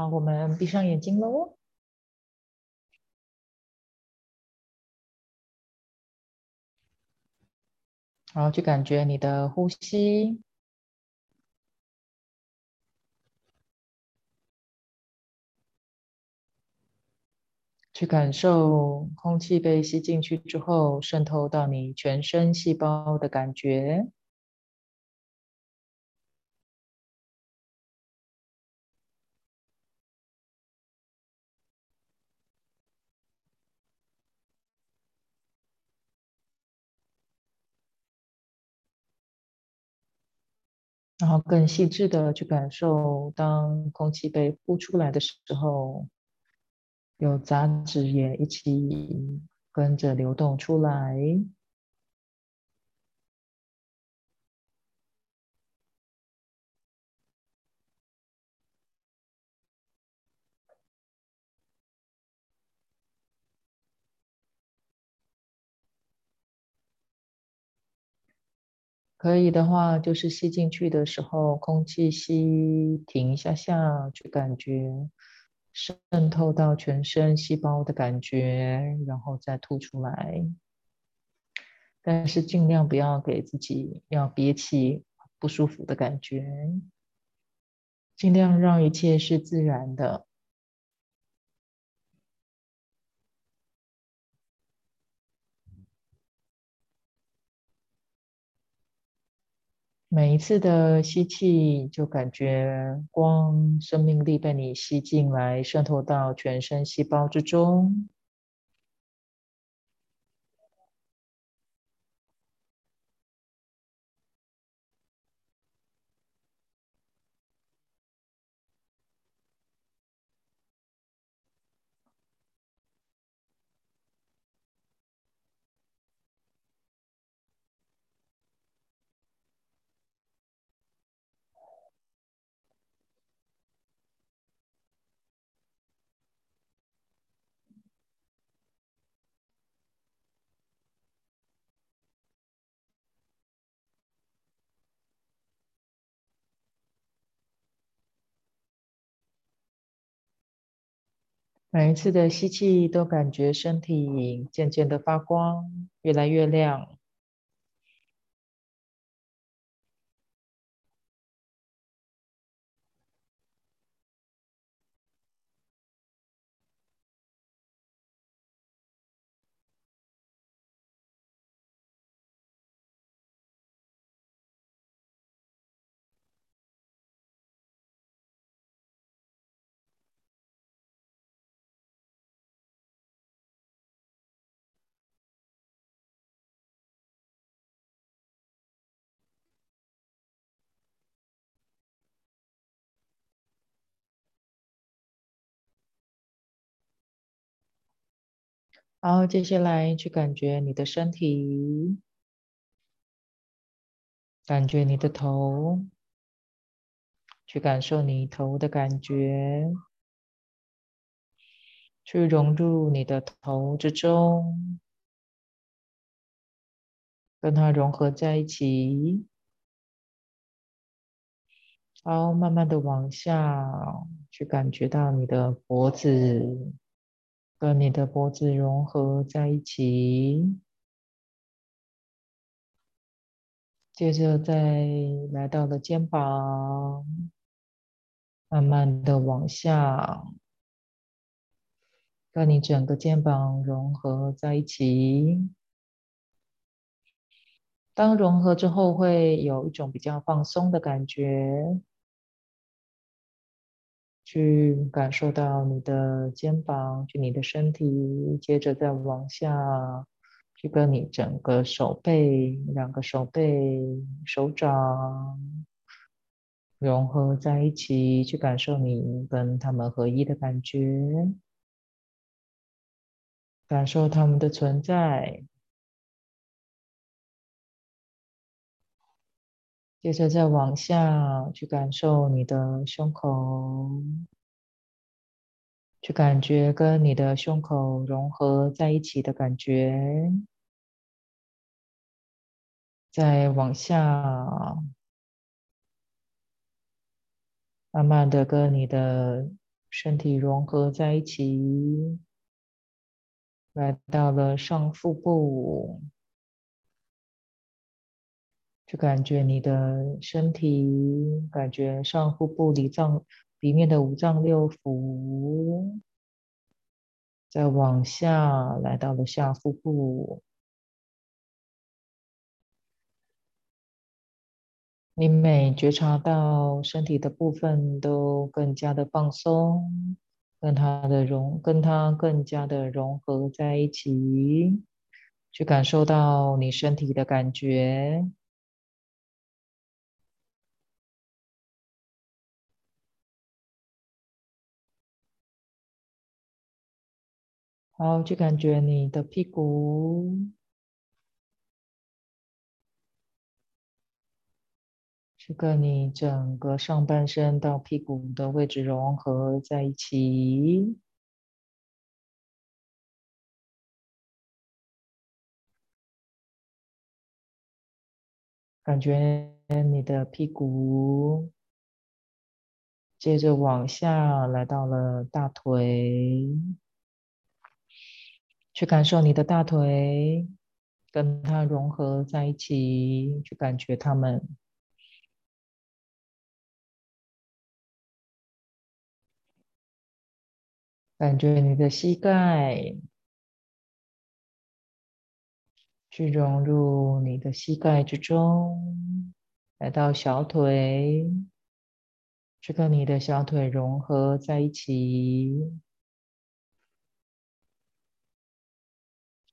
好，我们闭上眼睛喽。然后去感觉你的呼吸，去感受空气被吸进去之后渗透到你全身细胞的感觉。然后更细致的去感受，当空气被呼出来的时候，有杂质也一起跟着流动出来。可以的话，就是吸进去的时候，空气吸停一下下，去感觉渗透到全身细胞的感觉，然后再吐出来。但是尽量不要给自己要憋气、不舒服的感觉，尽量让一切是自然的。每一次的吸气，就感觉光、生命力被你吸进来，渗透到全身细胞之中。每一次的吸气，都感觉身体渐渐的发光，越来越亮。然后接下来去感觉你的身体，感觉你的头，去感受你头的感觉，去融入你的头之中，跟它融合在一起。然后慢慢的往下去感觉到你的脖子。跟你的脖子融合在一起，接着再来到了肩膀，慢慢的往下，跟你整个肩膀融合在一起。当融合之后，会有一种比较放松的感觉。去感受到你的肩膀，去你的身体，接着再往下，去跟你整个手背、两个手背、手掌融合在一起，去感受你跟他们合一的感觉，感受他们的存在。接着再往下去感受你的胸口，去感觉跟你的胸口融合在一起的感觉。再往下，慢慢的跟你的身体融合在一起，来到了上腹部，就感觉你的身体，感觉上腹部里脏里面的五脏六腑，再往下来到了下腹部。你每觉察到身体的部分都更加的放松，跟它的融，跟它更加的融合在一起，去感受到你身体的感觉。好，去感觉你的屁股。跟你整个上半身到屁股的位置融合在一起，感觉你的屁股，接着往下来到了大腿，去感受你的大腿，跟它融合在一起，去感觉它们。感觉你的膝盖，去融入你的膝盖之中，来到小腿，去跟你的小腿融合在一起，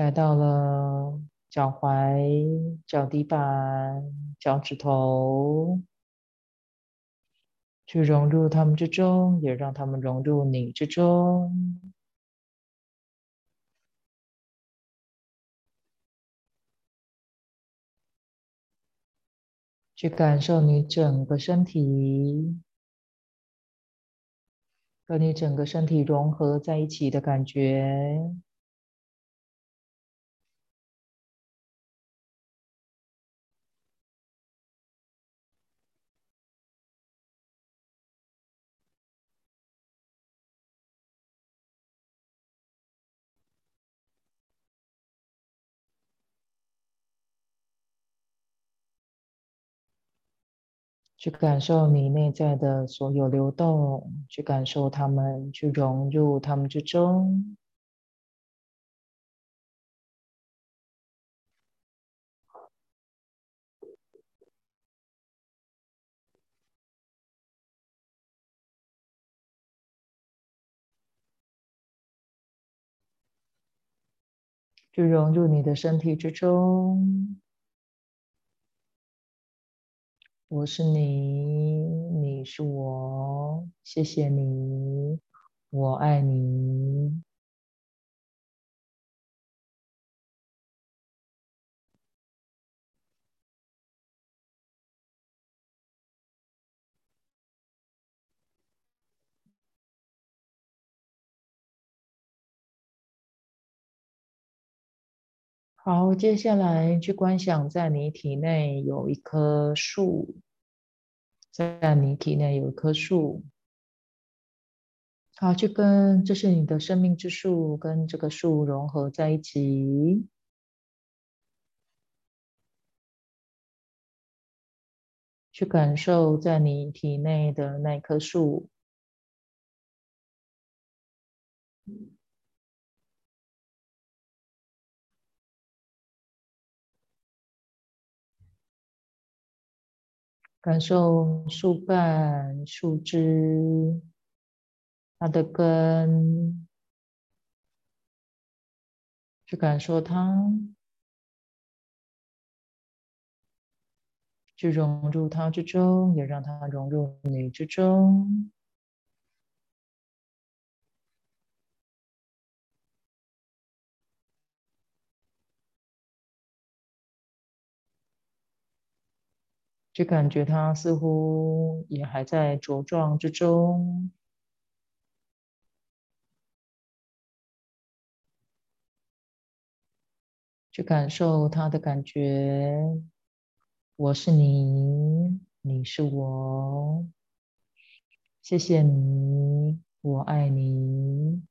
来到了脚踝、脚底板、脚趾头。去融入他们之中，也让他们融入你之中。去感受你整个身体，和你整个身体融合在一起的感觉。去感受你内在的所有流动，去感受它们，去融入它们之中，去融入你的身体之中。我是你，你是我，谢谢你，我爱你。好，接下来去观想，在你体内有一棵树，在你体内有一棵树。好，去跟这是你的生命之树，跟这个树融合在一起，去感受在你体内的那棵树。感受树干、树枝，它的根，去感受它，去融入它之中，也让它融入你之中。就感觉它似乎也还在茁壮之中，去感受它的感觉。我是你，你是我，谢谢你，我爱你。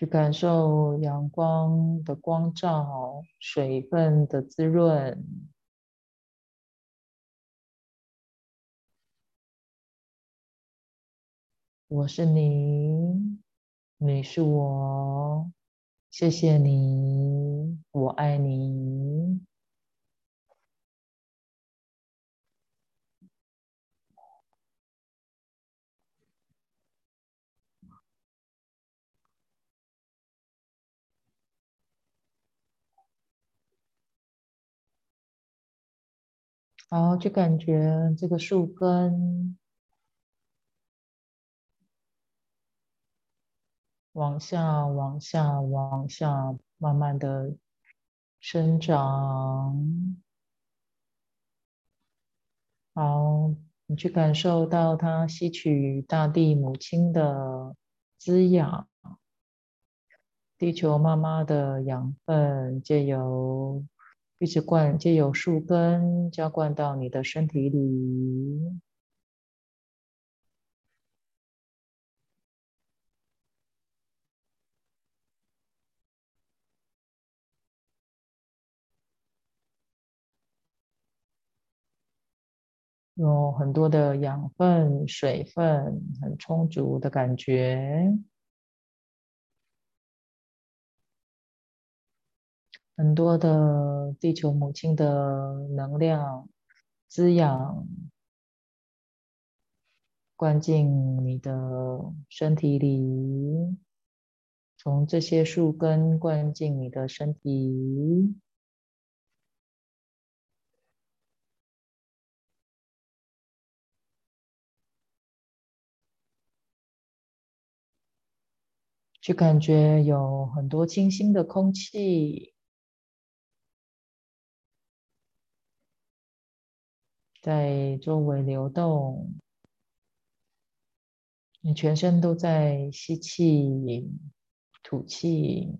去感受阳光的光照，水分的滋润。我是你，你是我，谢谢你，我爱你。好，就感觉这个树根往下、往下、往下，慢慢的生长。好，你去感受到它吸取大地母亲的滋养，地球妈妈的养分，借由。一直灌，借由树根浇灌到你的身体里，有很多的养分、水分，很充足的感觉。很多的地球母亲的能量滋养灌进你的身体里，从这些树根灌进你的身体，去感觉有很多清新的空气。在周围流动，你全身都在吸气、吐气、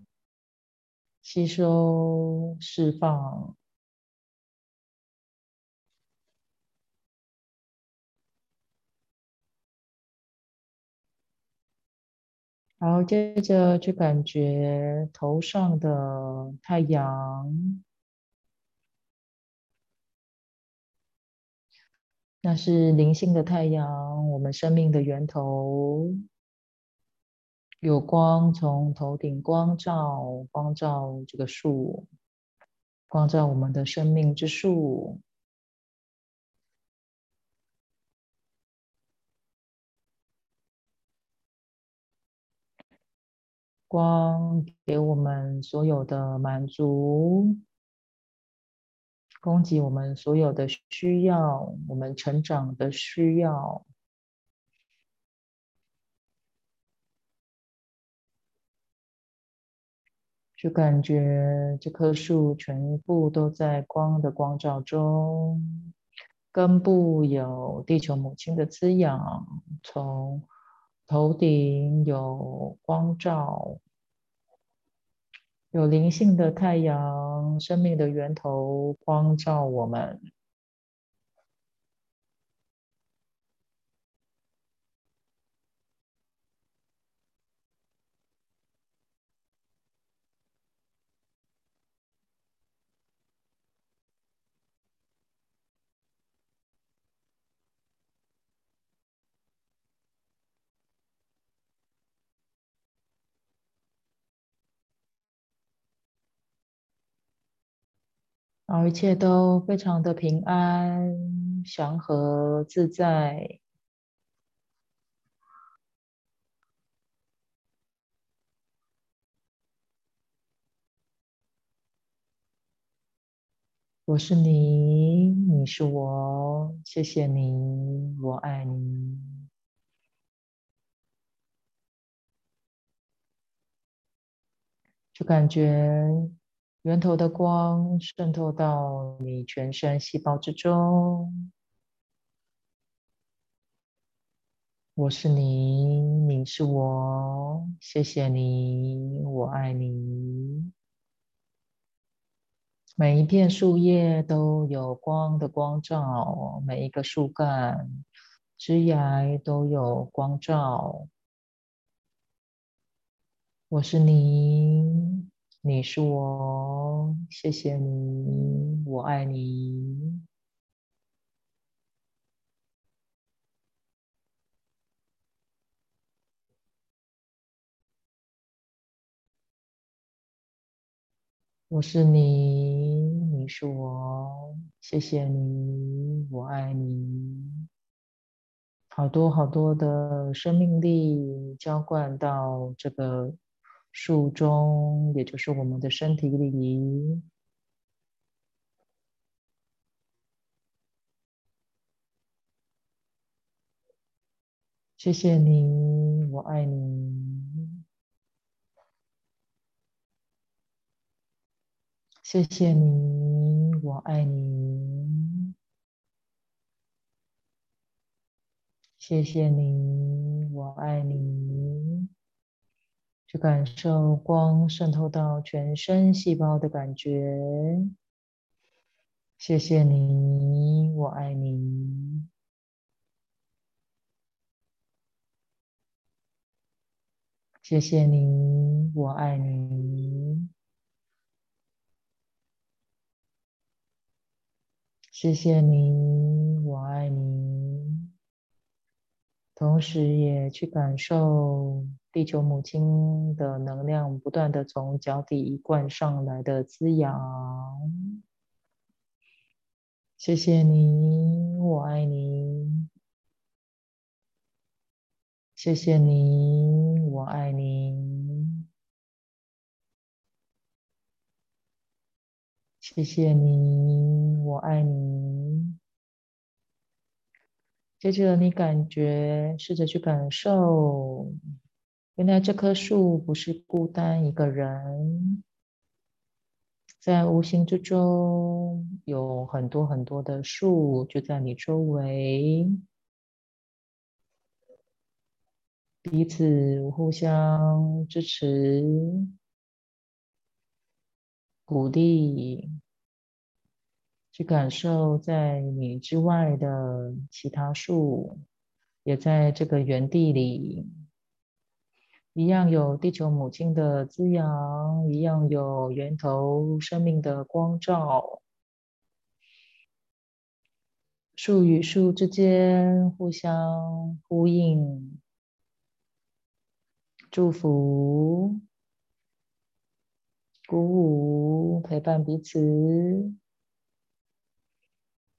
吸收、释放。然后接着去感觉头上的太阳。那是灵性的太阳，我们生命的源头，有光从头顶光照，光照这个树，光照我们的生命之树，光给我们所有的满足。供给我们所有的需要，我们成长的需要，就感觉这棵树全部都在光的光照中，根部有地球母亲的滋养，从头顶有光照。有灵性的太阳，生命的源头，光照我们。而一切都非常的平安、祥和、自在。我是你，你是我，谢谢你，我爱你。就感觉。源头的光渗透到你全身细胞之中，我是你，你是我，谢谢你，我爱你。每一片树叶都有光的光照，每一个树干、枝芽都有光照。我是你，你是我，谢谢你，我爱你。我是你，你是我，谢谢你，我爱你。好多好多的生命力浇灌到这个树中，也就是我们的身体里。谢谢你，我爱你。谢谢你，我爱你。谢谢你，我爱你。去感受光渗透到全身细胞的感觉。谢谢你，我爱你。谢谢你，我爱你。谢谢你，我爱你。同时，也去感受地球母亲的能量不断的从脚底灌上来的滋养。谢谢你，我爱你。谢谢你，我爱你。谢谢你，我爱你。接着，你感觉，试着去感受，原来这棵树不是孤单一个人，在无形之中有很多很多的树就在你周围，彼此互相支持。鼓励，去感受在你之外的其他树，也在这个原地里，一样有地球母亲的滋养，一样有源头生命的光照。树与树之间互相呼应，祝福。鼓舞，陪伴彼此，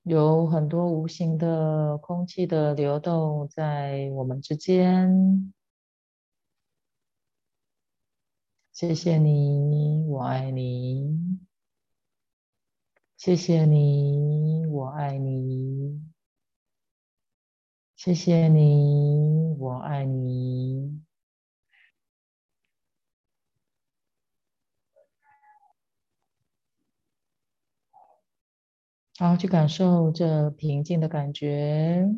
有很多无形的空气的流动在我们之间。谢谢你，我爱你。谢谢你，我爱你。谢谢你，我爱你。好，去感受这平静的感觉。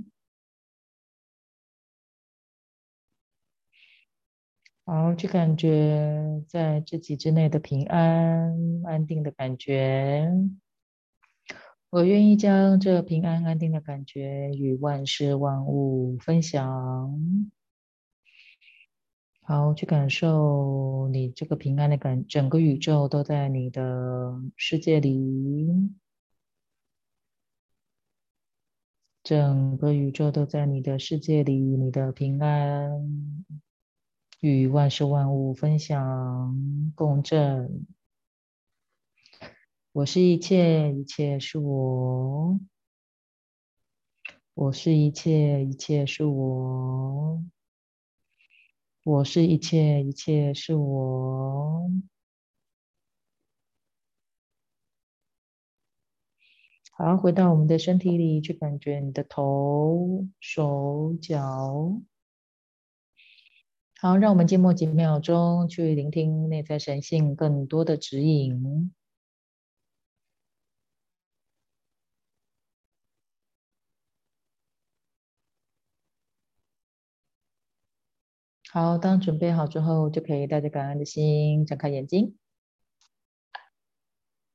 好，去感觉在自己之内的平安、安定的感觉。我愿意将这平安、安定的感觉与万事万物分享。好，去感受你这个平安的感，整个宇宙都在你的世界里。整个宇宙都在你的世界里，你的平安与万事万物分享共振。我是一切，一切是我。我是一切，一切是我。我是一切，一切是我。好，回到我们的身体里去，感觉你的头、手、脚。好，让我们静默几秒钟，去聆听内在神性更多的指引。好，当准备好之后，就可以带着感恩的心，睁开眼睛。